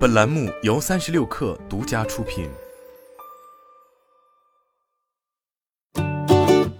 本栏目由三十六氪独家出品。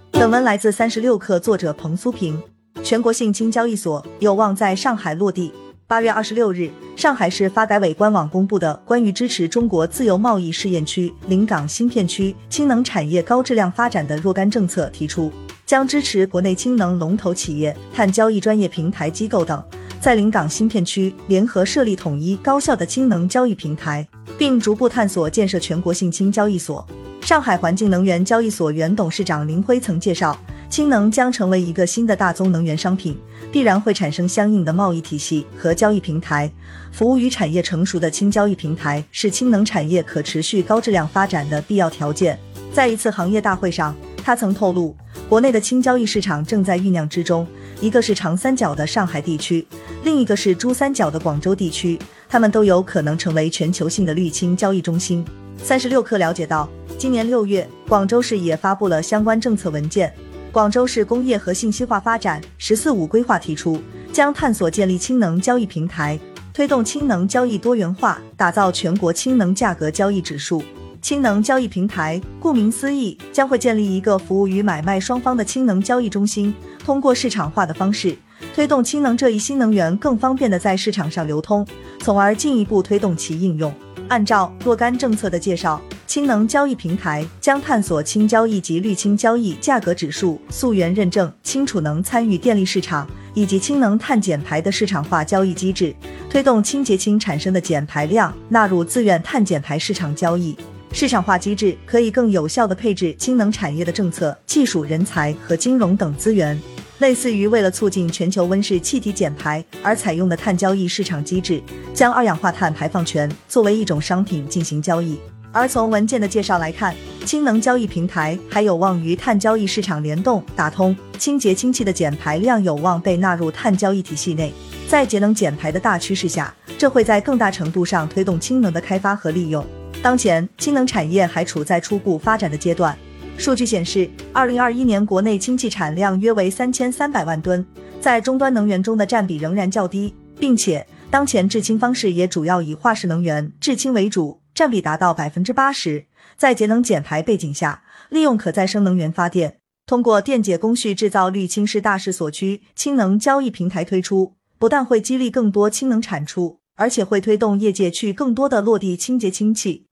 本文来自三十六氪，作者彭苏平。全国性轻交易所有望在上海落地。八月二十六日，上海市发改委官网公布的关于支持中国自由贸易试验区临港新片区氢能产业高质量发展的若干政策提出，将支持国内氢能龙头企业、碳交易专业平台机构等，在临港新片区联合设立统一高效的氢能交易平台，并逐步探索建设全国性氢交易所。上海环境能源交易所原董事长林辉曾介绍。氢能将成为一个新的大宗能源商品，必然会产生相应的贸易体系和交易平台。服务于产业成熟的氢交易平台是氢能产业可持续高质量发展的必要条件。在一次行业大会上，他曾透露，国内的氢交易市场正在酝酿之中，一个是长三角的上海地区，另一个是珠三角的广州地区，他们都有可能成为全球性的绿氢交易中心。三十六氪了解到，今年六月，广州市也发布了相关政策文件。广州市工业和信息化发展“十四五”规划提出，将探索建立氢能交易平台，推动氢能交易多元化，打造全国氢能价格交易指数。氢能交易平台顾名思义，将会建立一个服务于买卖双方的氢能交易中心，通过市场化的方式，推动氢能这一新能源更方便的在市场上流通，从而进一步推动其应用。按照若干政策的介绍。氢能交易平台将探索氢交易及绿氢交易价格指数、溯源认证、氢储能参与电力市场以及氢能碳减排的市场化交易机制，推动清洁氢产生的减排量纳入自愿碳减排市场交易。市场化机制可以更有效地配置氢能产业的政策、技术、人才和金融等资源，类似于为了促进全球温室气体减排而采用的碳交易市场机制，将二氧化碳排放权作为一种商品进行交易。而从文件的介绍来看，氢能交易平台还有望与碳交易市场联动打通，清洁氢气的减排量有望被纳入碳交易体系内。在节能减排的大趋势下，这会在更大程度上推动氢能的开发和利用。当前，氢能产业还处在初步发展的阶段。数据显示，二零二一年国内氢气产量约为三千三百万吨，在终端能源中的占比仍然较低，并且当前制氢方式也主要以化石能源制氢为主。占比达到百分之八十，在节能减排背景下，利用可再生能源发电，通过电解工序制造绿氢是大势所趋。氢能交易平台推出，不但会激励更多氢能产出，而且会推动业界去更多的落地清洁氢气。